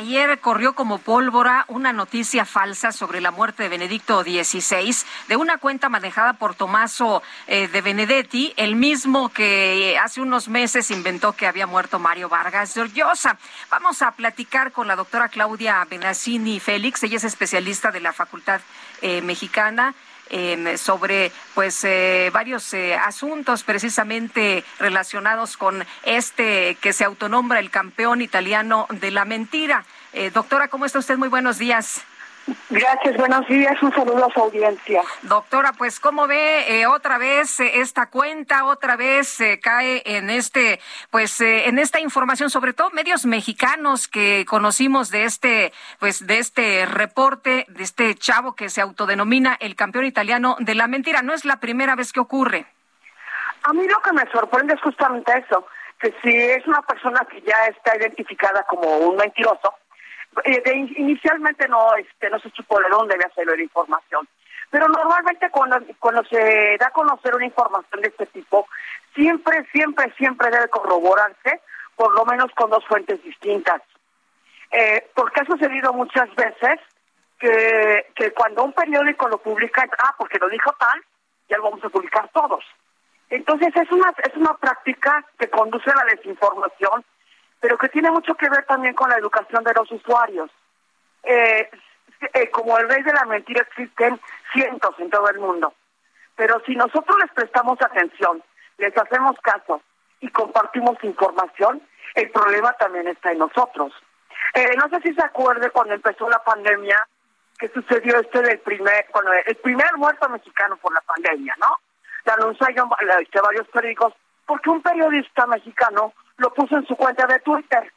Ayer corrió como pólvora una noticia falsa sobre la muerte de Benedicto XVI de una cuenta manejada por Tomaso eh, de Benedetti, el mismo que hace unos meses inventó que había muerto Mario Vargas Llosa. Vamos a platicar con la doctora Claudia Benassini Félix, ella es especialista de la Facultad eh, Mexicana sobre pues eh, varios eh, asuntos precisamente relacionados con este que se autonombra el campeón italiano de la mentira. Eh, doctora, ¿cómo está usted? Muy buenos días. Gracias, buenos días, un saludo a su audiencia. Doctora, pues cómo ve eh, otra vez eh, esta cuenta, otra vez se eh, cae en este, pues en esta información, sobre todo medios mexicanos que conocimos de este, pues de este reporte de este chavo que se autodenomina el campeón italiano de la mentira. No es la primera vez que ocurre. A mí lo que me sorprende es justamente eso, que si es una persona que ya está identificada como un mentiroso, eh, inicialmente no este no se supo de dónde había salido la información pero normalmente cuando cuando se da a conocer una información de este tipo siempre siempre siempre debe corroborarse por lo menos con dos fuentes distintas. Eh, porque ha sucedido muchas veces que, que cuando un periódico lo publica ah porque lo dijo tal ya lo vamos a publicar todos. Entonces es una es una práctica que conduce a la desinformación pero que tiene mucho que ver también con la educación de los usuarios. Eh, eh, como el rey de la mentira existen cientos en todo el mundo, pero si nosotros les prestamos atención, les hacemos caso y compartimos información, el problema también está en nosotros. Eh, no sé si se acuerde cuando empezó la pandemia, que sucedió este del primer, cuando el primer muerto mexicano por la pandemia, ¿no? La anunciaron varios periódicos, porque un periodista mexicano lo puso en su cuenta de Twitter.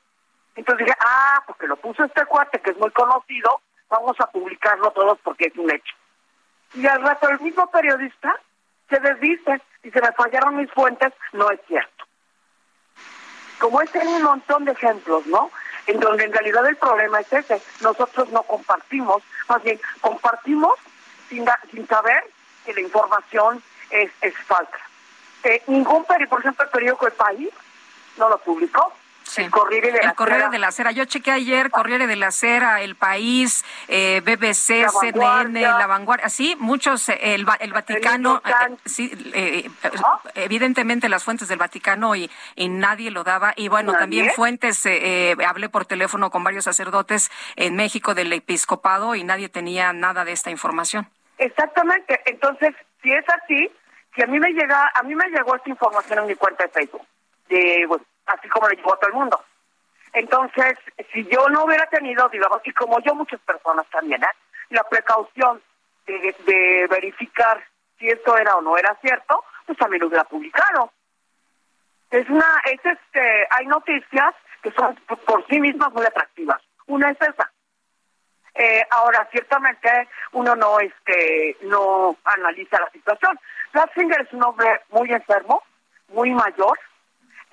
Entonces dije, ah, porque lo puso este cuate que es muy conocido, vamos a publicarlo todos porque es un hecho. Y al rato el mismo periodista se desdice y se me fallaron mis fuentes, no es cierto. Como este hay un montón de ejemplos, ¿no? En donde en realidad el problema es ese, nosotros no compartimos, más bien compartimos sin, sin saber que la información es, es falsa. Eh, ningún periódico, por ejemplo, el periódico El País, no lo publicó. El Corriere de la el Corriere de la Cera. Yo chequé ayer Corriere de la Cera, El País, eh, BBC, CNN, La Vanguardia. Sí, muchos, eh, el, el Vaticano. Eh, sí, evidentemente las fuentes del Vaticano y, y nadie lo daba. Y bueno, también fuentes, hablé por teléfono con varios sacerdotes en México del episcopado y nadie tenía nada de esta información. Exactamente. Entonces, si es así, si a mí me llega, a mí me llegó esta información en mi cuenta de Facebook así como le llegó a todo el mundo. Entonces, si yo no hubiera tenido, digamos, y como yo muchas personas también, ¿eh? la precaución de, verificar si esto era o no era cierto, pues también lo hubiera publicado. Es una, es este, hay noticias que son por sí mismas muy atractivas. Una es esa. Eh, ahora, ciertamente, uno no, este, no analiza la situación. Ratzinger es un hombre muy enfermo, muy mayor,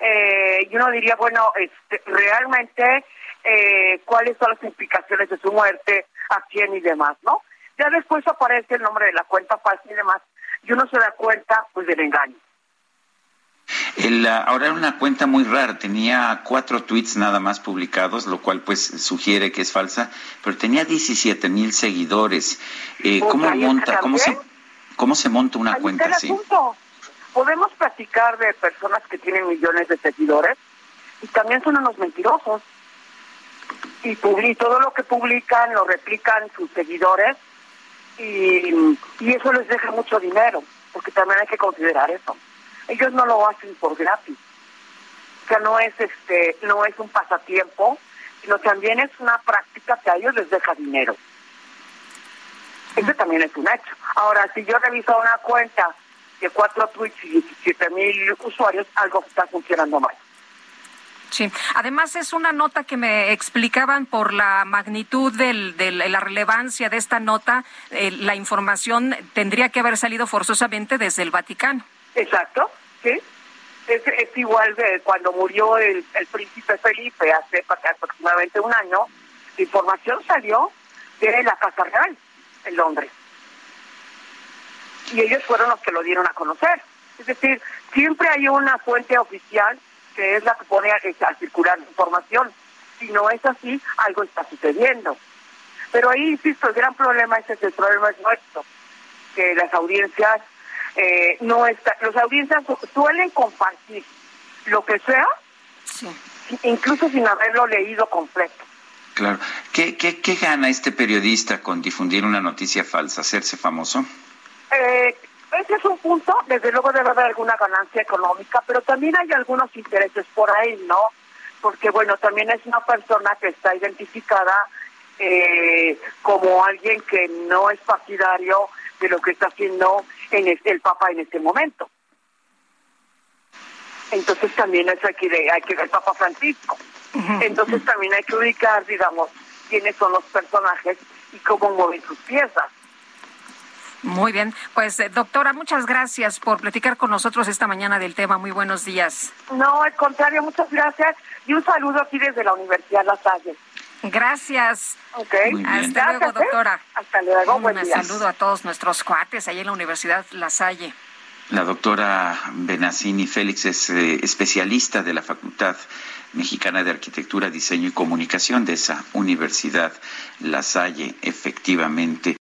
eh, y uno diría, bueno, este, realmente, eh, cuáles son las implicaciones de su muerte, a quién y demás, ¿no? Ya después aparece el nombre de la cuenta falsa y demás, y uno se da cuenta, pues, del engaño. El, ahora era una cuenta muy rara, tenía cuatro tweets nada más publicados, lo cual pues sugiere que es falsa, pero tenía 17 mil seguidores. Eh, pues ¿Cómo monta, cómo se, cómo se monta una cuenta así? Podemos platicar de personas que tienen millones de seguidores y también son unos mentirosos. Y, todo lo que publican lo replican sus seguidores y, y eso les deja mucho dinero, porque también hay que considerar eso. Ellos no lo hacen por gratis. O sea, no es este, no es un pasatiempo, sino también es una práctica que a ellos les deja dinero. Eso también es un hecho. Ahora, si yo reviso una cuenta de cuatro tweets y 17 mil usuarios, algo está funcionando mal. Sí, además es una nota que me explicaban por la magnitud de la relevancia de esta nota, eh, la información tendría que haber salido forzosamente desde el Vaticano. Exacto, sí. Es, igual de cuando murió el, príncipe Felipe hace aproximadamente un año, la información salió de la Casa Real en Londres. Y ellos fueron los que lo dieron a conocer. Es decir, siempre hay una fuente oficial que es la que pone a, circular la información. Si no es así, algo está sucediendo. Pero ahí, insisto, el gran problema es el problema es nuestro, que las audiencias eh, no están, las audiencias suelen compartir lo que sea, incluso sin haberlo leído completo. Claro. ¿Qué, qué, ¿Qué gana este periodista con difundir una noticia falsa, hacerse famoso? Eh, ese es un punto, desde luego debe haber alguna ganancia económica, pero también hay algunos intereses por ahí, ¿no? Porque, bueno, también es una persona que está identificada eh, como alguien que no es partidario de lo que está haciendo en el Papa en este momento. Entonces también es aquí de, hay que ver el Papa Francisco. Entonces también hay que ubicar, digamos, quiénes son los personajes y cómo mueven sus piezas. Muy bien, pues eh, doctora, muchas gracias por platicar con nosotros esta mañana del tema. Muy buenos días. No, al contrario, muchas gracias y un saludo aquí desde la Universidad La Salle. Gracias. Ok. Hasta luego, ¿eh? doctora. Hasta luego, Un saludo a todos nuestros cuates ahí en la Universidad La Salle. La doctora Benacini Félix es eh, especialista de la Facultad Mexicana de Arquitectura, Diseño y Comunicación de esa Universidad La Salle, efectivamente.